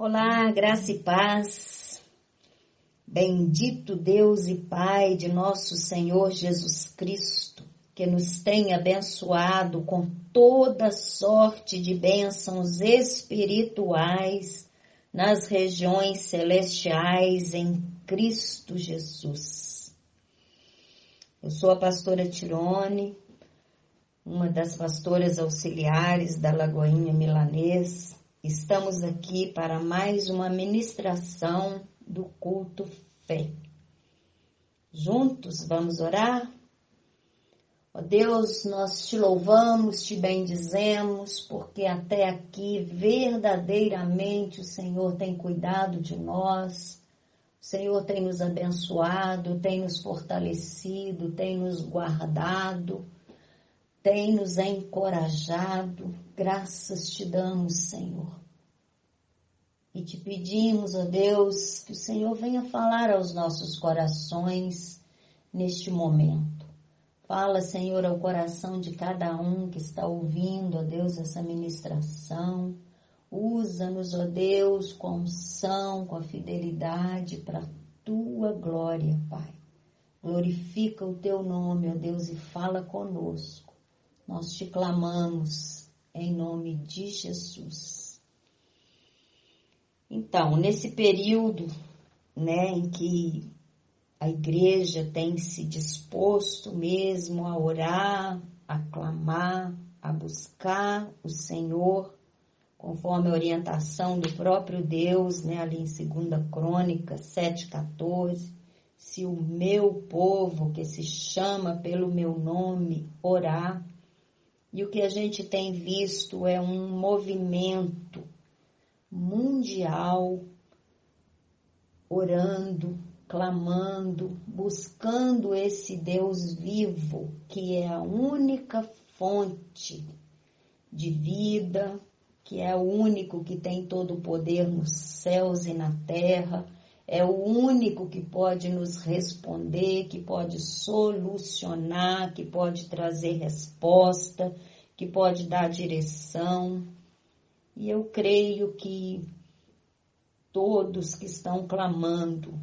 Olá, graça e paz. Bendito Deus e Pai de nosso Senhor Jesus Cristo, que nos tem abençoado com toda sorte de bênçãos espirituais nas regiões celestiais em Cristo Jesus. Eu sou a pastora Tirone, uma das pastoras auxiliares da Lagoinha Milanês Estamos aqui para mais uma ministração do culto fé. Juntos vamos orar? Ó Deus, nós te louvamos, te bendizemos, porque até aqui verdadeiramente o Senhor tem cuidado de nós. O Senhor tem nos abençoado, tem nos fortalecido, tem nos guardado tem nos encorajado. Graças te damos, Senhor. E te pedimos, ó Deus, que o Senhor venha falar aos nossos corações neste momento. Fala, Senhor, ao coração de cada um que está ouvindo, ó Deus, essa ministração. Usa-nos, ó Deus, com unção, com a fidelidade para a tua glória, Pai. Glorifica o teu nome, ó Deus, e fala conosco. Nós te clamamos em nome de Jesus. Então, nesse período, né, em que a igreja tem se disposto mesmo a orar, a clamar, a buscar o Senhor, conforme a orientação do próprio Deus, né, ali em 2 Crônica 7,14, se o meu povo, que se chama pelo meu nome, orar, e o que a gente tem visto é um movimento mundial orando, clamando, buscando esse Deus vivo, que é a única fonte de vida, que é o único que tem todo o poder nos céus e na terra é o único que pode nos responder, que pode solucionar, que pode trazer resposta, que pode dar direção. E eu creio que todos que estão clamando,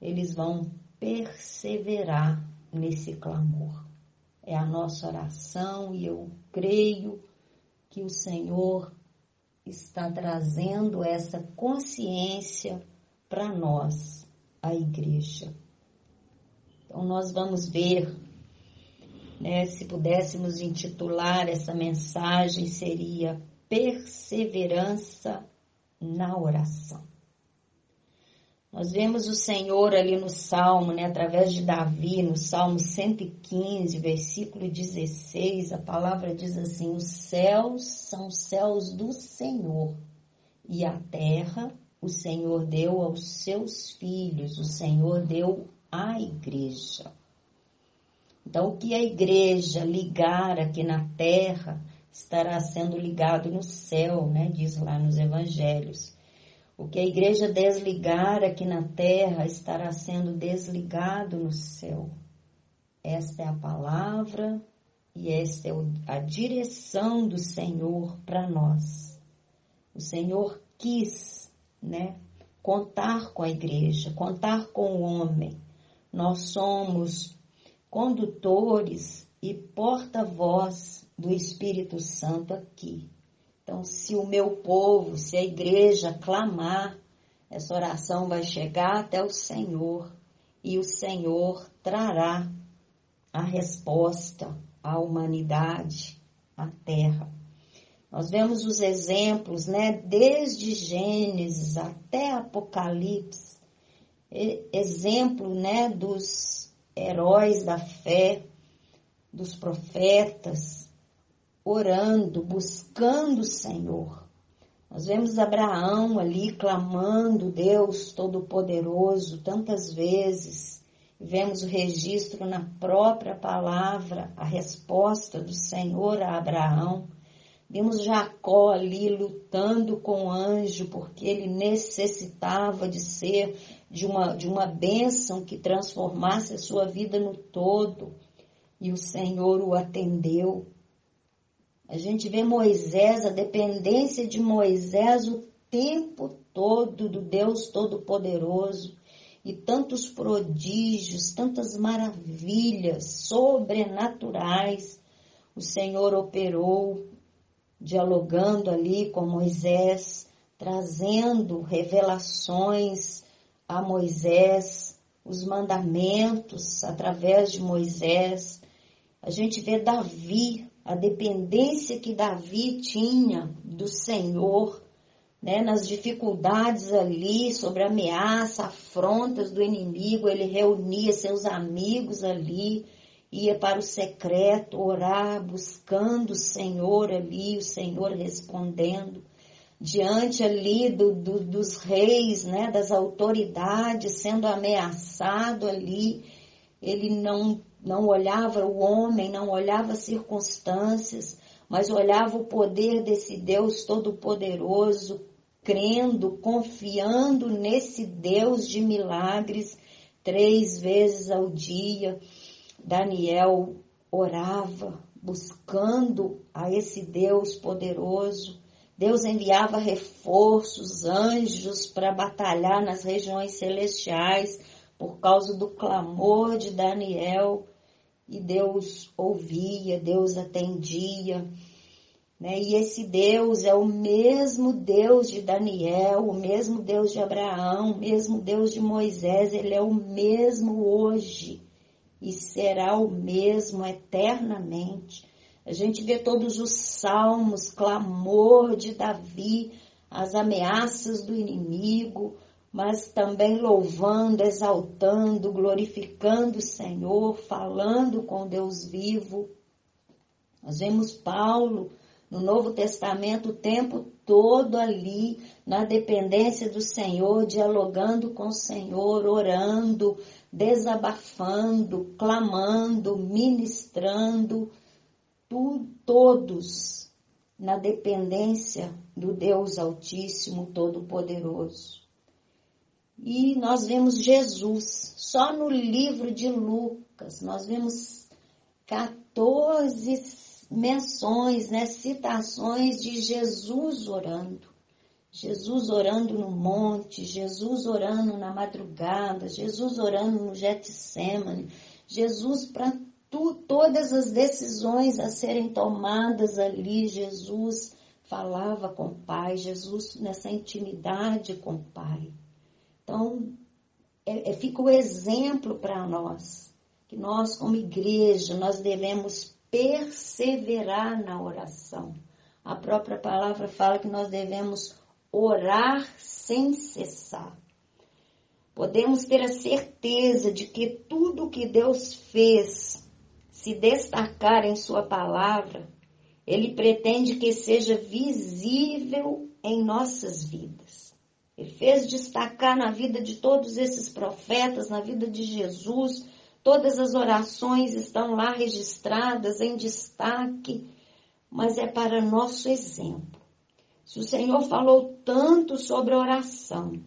eles vão perseverar nesse clamor. É a nossa oração e eu creio que o Senhor está trazendo essa consciência para nós, a igreja. Então, nós vamos ver, né, se pudéssemos intitular essa mensagem, seria Perseverança na Oração. Nós vemos o Senhor ali no Salmo, né, através de Davi, no Salmo 115, versículo 16, a palavra diz assim: Os céus são céus do Senhor e a terra o Senhor deu aos seus filhos, o Senhor deu à igreja. Então, o que a igreja ligar aqui na terra estará sendo ligado no céu, né? Diz lá nos evangelhos. O que a igreja desligar aqui na terra estará sendo desligado no céu. Esta é a palavra e esta é a direção do Senhor para nós. O Senhor quis né? Contar com a igreja, contar com o homem. Nós somos condutores e porta-voz do Espírito Santo aqui. Então, se o meu povo, se a igreja clamar, essa oração vai chegar até o Senhor e o Senhor trará a resposta à humanidade, à terra. Nós vemos os exemplos, né, desde Gênesis até Apocalipse, exemplo, né, dos heróis da fé, dos profetas, orando, buscando o Senhor. Nós vemos Abraão ali clamando Deus Todo-Poderoso tantas vezes. Vemos o registro na própria palavra, a resposta do Senhor a Abraão. Vimos Jacó ali lutando com o anjo porque ele necessitava de ser de uma, de uma bênção que transformasse a sua vida no todo. E o Senhor o atendeu. A gente vê Moisés, a dependência de Moisés o tempo todo do Deus Todo-Poderoso e tantos prodígios, tantas maravilhas sobrenaturais o Senhor operou, dialogando ali com Moisés, trazendo revelações a Moisés, os mandamentos através de Moisés. A gente vê Davi, a dependência que Davi tinha do Senhor, né, nas dificuldades ali, sobre ameaça, afrontas do inimigo, ele reunia seus amigos ali, ia para o secreto orar, buscando o Senhor ali, o Senhor respondendo. Diante ali do, do, dos reis, né, das autoridades, sendo ameaçado ali, ele não, não olhava o homem, não olhava as circunstâncias, mas olhava o poder desse Deus Todo-Poderoso, crendo, confiando nesse Deus de milagres três vezes ao dia. Daniel orava, buscando a esse Deus poderoso. Deus enviava reforços, anjos para batalhar nas regiões celestiais por causa do clamor de Daniel. E Deus ouvia, Deus atendia. Né? E esse Deus é o mesmo Deus de Daniel, o mesmo Deus de Abraão, o mesmo Deus de Moisés, ele é o mesmo hoje e será o mesmo eternamente. A gente vê todos os salmos, clamor de Davi, as ameaças do inimigo, mas também louvando, exaltando, glorificando o Senhor, falando com Deus vivo. Nós vemos Paulo no Novo Testamento o tempo todo ali, na dependência do Senhor, dialogando com o Senhor, orando, desabafando, clamando, ministrando, tu, todos na dependência do Deus Altíssimo, Todo-Poderoso. E nós vemos Jesus, só no livro de Lucas, nós vemos 14 menções, né, citações de Jesus orando. Jesus orando no monte, Jesus orando na madrugada, Jesus orando no Getsemane, Jesus para todas as decisões a serem tomadas ali, Jesus falava com o Pai, Jesus nessa intimidade com o Pai. Então, é, é, fica o exemplo para nós, que nós como igreja, nós devemos perseverar na oração. A própria palavra fala que nós devemos orar sem cessar. Podemos ter a certeza de que tudo que Deus fez se destacar em Sua palavra, Ele pretende que seja visível em nossas vidas. Ele fez destacar na vida de todos esses profetas, na vida de Jesus, Todas as orações estão lá registradas em destaque, mas é para nosso exemplo. Se o Senhor falou tanto sobre oração,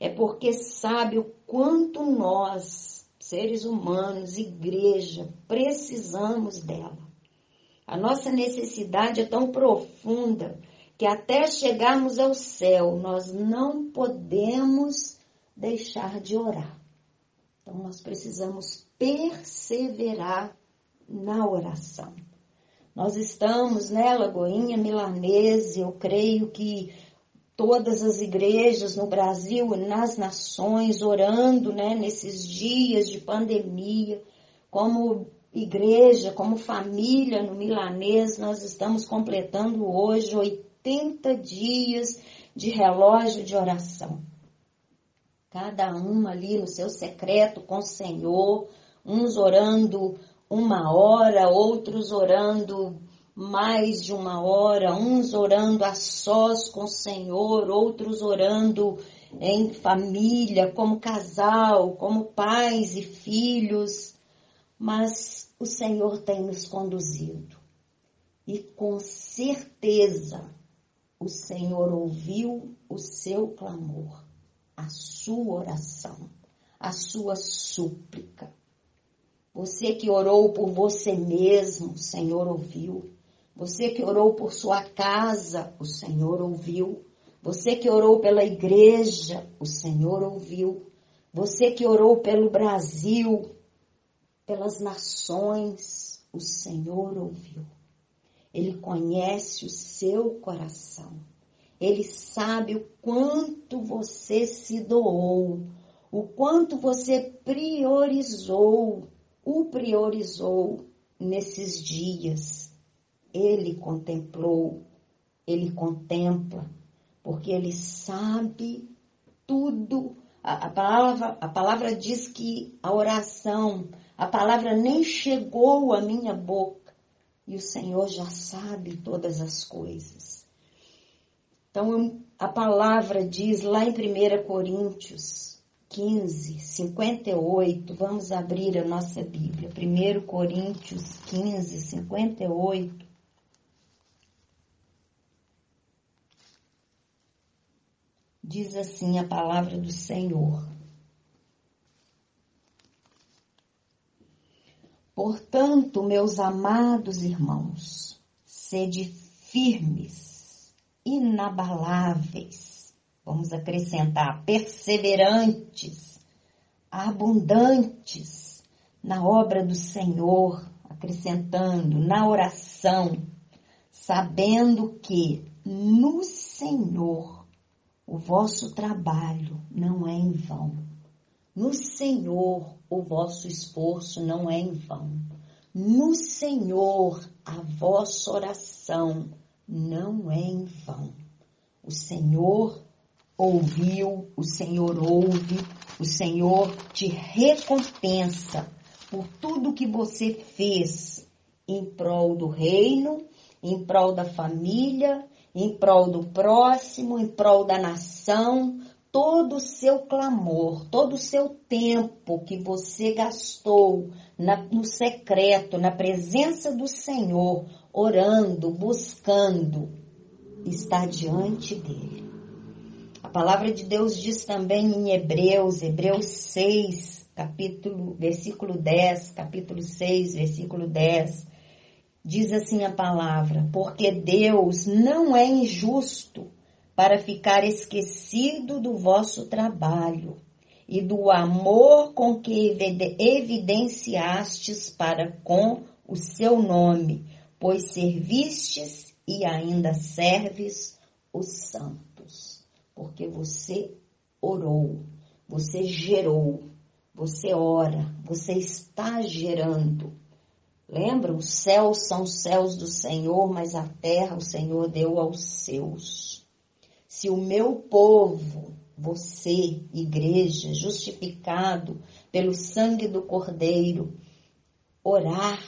é porque sabe o quanto nós, seres humanos, igreja, precisamos dela. A nossa necessidade é tão profunda que até chegarmos ao céu, nós não podemos deixar de orar. Então, nós precisamos perseverar na oração. Nós estamos, né, Lagoinha Milanese, eu creio que todas as igrejas no Brasil nas nações orando, né, nesses dias de pandemia, como igreja, como família no Milanês, nós estamos completando hoje 80 dias de relógio de oração cada um ali no seu secreto com o Senhor, uns orando uma hora, outros orando mais de uma hora, uns orando a sós com o Senhor, outros orando em família, como casal, como pais e filhos, mas o Senhor tem nos conduzido. E com certeza o Senhor ouviu o seu clamor a sua oração, a sua súplica. Você que orou por você mesmo, o Senhor ouviu. Você que orou por sua casa, o Senhor ouviu. Você que orou pela igreja, o Senhor ouviu. Você que orou pelo Brasil, pelas nações, o Senhor ouviu. Ele conhece o seu coração. Ele sabe o quanto você se doou, o quanto você priorizou, o priorizou nesses dias. Ele contemplou, ele contempla, porque ele sabe tudo. A, a, palavra, a palavra diz que a oração, a palavra nem chegou à minha boca e o Senhor já sabe todas as coisas. Então, a palavra diz lá em 1 Coríntios 15, 58, vamos abrir a nossa Bíblia. 1 Coríntios 15, 58. Diz assim a palavra do Senhor. Portanto, meus amados irmãos, sede firmes, inabaláveis, vamos acrescentar, perseverantes, abundantes na obra do Senhor, acrescentando, na oração, sabendo que no Senhor o vosso trabalho não é em vão. No Senhor o vosso esforço não é em vão. No Senhor a vossa oração não é em vão. O Senhor ouviu, o Senhor ouve, o Senhor te recompensa por tudo que você fez em prol do reino, em prol da família, em prol do próximo, em prol da nação, todo o seu clamor, todo o seu tempo que você gastou na, no secreto, na presença do Senhor, orando, buscando, está diante dele. Palavra de Deus diz também em Hebreus, Hebreus 6, capítulo, versículo 10, capítulo 6, versículo 10, diz assim a palavra: Porque Deus não é injusto para ficar esquecido do vosso trabalho e do amor com que evidenciastes para com o seu nome, pois servistes e ainda serves os santos. Porque você orou, você gerou, você ora, você está gerando. Lembra? Os céus são céus do Senhor, mas a terra o Senhor deu aos seus. Se o meu povo, você, igreja, justificado pelo sangue do Cordeiro, orar,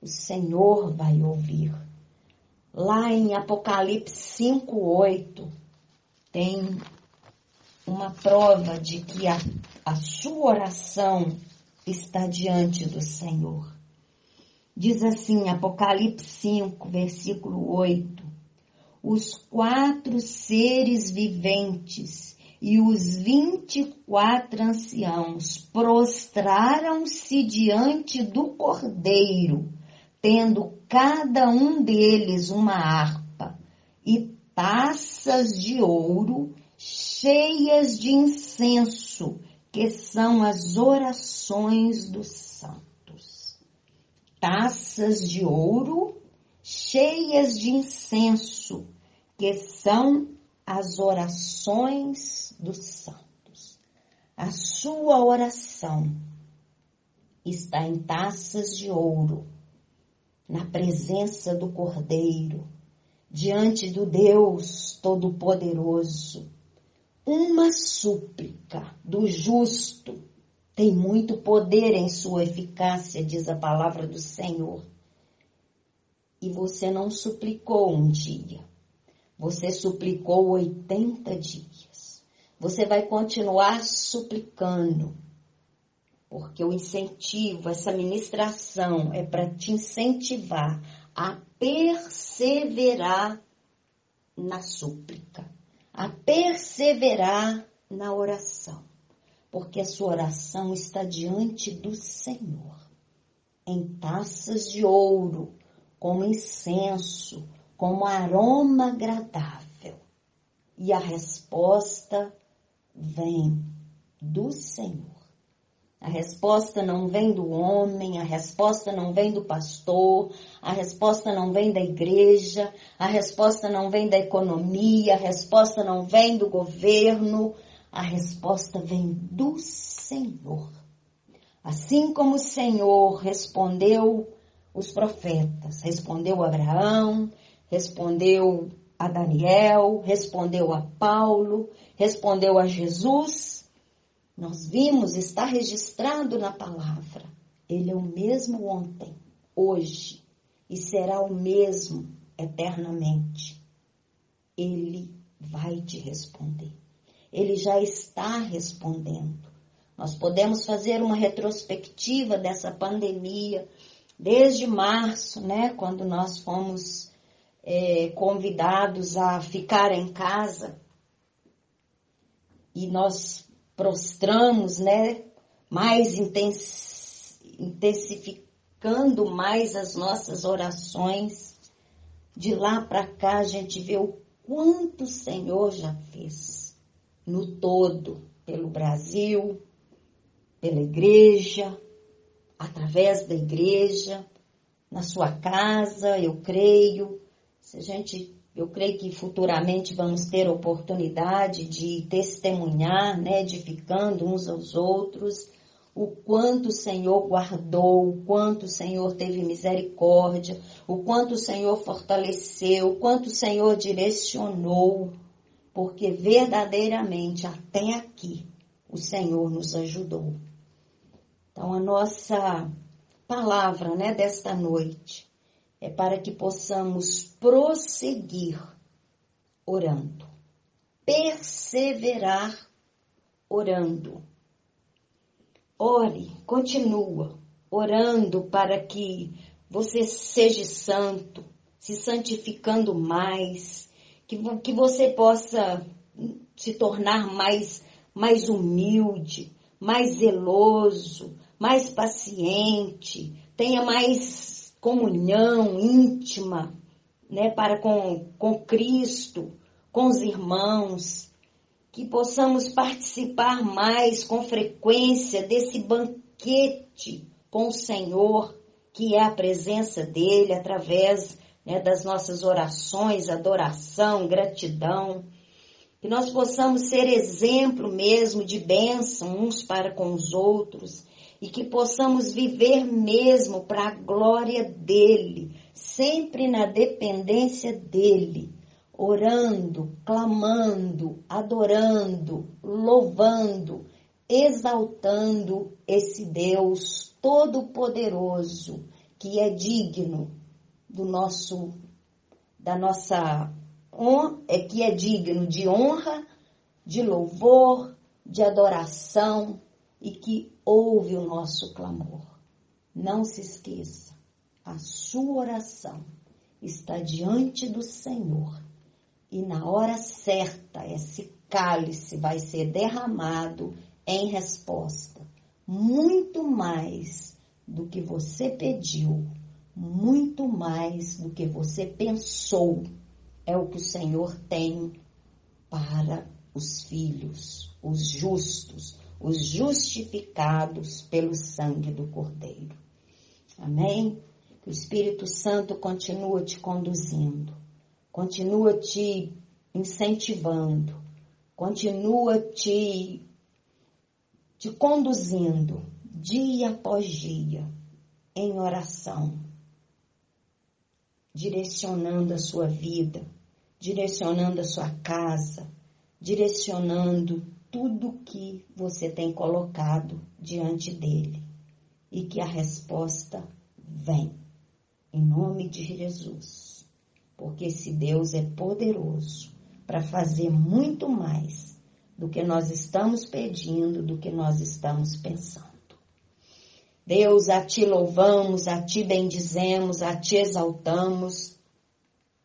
o Senhor vai ouvir. Lá em Apocalipse 5:8 tem uma prova de que a, a sua oração está diante do Senhor. Diz assim, Apocalipse 5, versículo 8: os quatro seres viventes e os vinte e quatro anciãos prostraram-se diante do Cordeiro, tendo cada um deles uma harpa e taças de ouro cheias de incenso, que são as orações dos santos. Taças de ouro cheias de incenso, que são as orações dos santos. A sua oração está em taças de ouro, na presença do Cordeiro, diante do Deus Todo-Poderoso. Uma súplica do justo tem muito poder em sua eficácia, diz a palavra do Senhor e você não suplicou um dia. Você suplicou 80 dias. Você vai continuar suplicando. Porque o incentivo, essa ministração é para te incentivar a perseverar na súplica, a perseverar na oração, porque a sua oração está diante do Senhor, em taças de ouro, como incenso, como aroma agradável. e a resposta vem do Senhor. A resposta não vem do homem, a resposta não vem do pastor, a resposta não vem da igreja, a resposta não vem da economia, a resposta não vem do governo, a resposta vem do Senhor. Assim como o Senhor respondeu os profetas, respondeu Abraão, respondeu a Daniel, respondeu a Paulo, respondeu a Jesus, nós vimos, está registrado na palavra. Ele é o mesmo ontem, hoje e será o mesmo eternamente. Ele vai te responder. Ele já está respondendo. Nós podemos fazer uma retrospectiva dessa pandemia desde março, né, quando nós fomos é, convidados a ficar em casa e nós prostramos, né? Mais intensificando mais as nossas orações. De lá para cá a gente vê o quanto o Senhor já fez no todo, pelo Brasil, pela igreja, através da igreja, na sua casa, eu creio. Se a gente eu creio que futuramente vamos ter oportunidade de testemunhar, né, edificando uns aos outros, o quanto o Senhor guardou, o quanto o Senhor teve misericórdia, o quanto o Senhor fortaleceu, o quanto o Senhor direcionou, porque verdadeiramente até aqui o Senhor nos ajudou. Então a nossa palavra, né, desta noite é para que possamos prosseguir orando, perseverar orando. Ore, continua orando para que você seja santo, se santificando mais, que, que você possa se tornar mais, mais humilde, mais zeloso, mais paciente, tenha mais comunhão íntima, né, para com, com Cristo, com os irmãos, que possamos participar mais com frequência desse banquete com o Senhor, que é a presença dele através né, das nossas orações, adoração, gratidão. Que nós possamos ser exemplo mesmo de bênção uns para com os outros e que possamos viver mesmo para a glória dele, sempre na dependência dele, orando, clamando, adorando, louvando, exaltando esse Deus todo-poderoso que é digno do nosso da nossa é que é digno de honra, de louvor, de adoração e que ouve o nosso clamor. Não se esqueça, a sua oração está diante do Senhor e na hora certa esse cálice vai ser derramado em resposta, muito mais do que você pediu, muito mais do que você pensou, é o que o Senhor tem para os filhos, os justos, os justificados pelo sangue do Cordeiro. Amém? Que o Espírito Santo continua te conduzindo, continua te incentivando, continua te, te conduzindo dia após dia em oração, direcionando a sua vida, direcionando a sua casa, direcionando tudo que você tem colocado diante dele e que a resposta vem em nome de Jesus. Porque esse Deus é poderoso para fazer muito mais do que nós estamos pedindo, do que nós estamos pensando. Deus, a ti louvamos, a ti bendizemos, a ti exaltamos,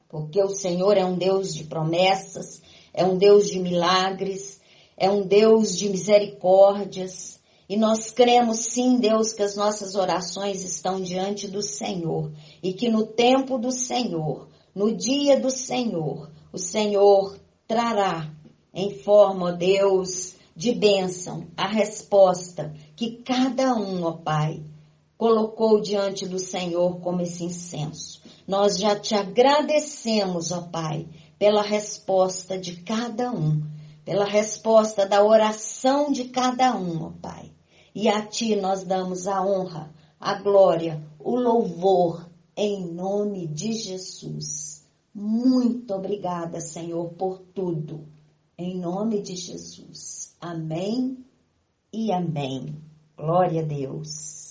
porque o Senhor é um Deus de promessas, é um Deus de milagres, é um Deus de misericórdias. E nós cremos sim, Deus, que as nossas orações estão diante do Senhor e que no tempo do Senhor, no dia do Senhor, o Senhor trará em forma, ó Deus, de bênção a resposta que cada um, ó Pai, colocou diante do Senhor como esse incenso. Nós já te agradecemos, ó Pai, pela resposta de cada um, pela resposta da oração de cada um, ó Pai. E a Ti nós damos a honra, a glória, o louvor, em nome de Jesus. Muito obrigada, Senhor, por tudo. Em nome de Jesus. Amém e amém. Glória a Deus.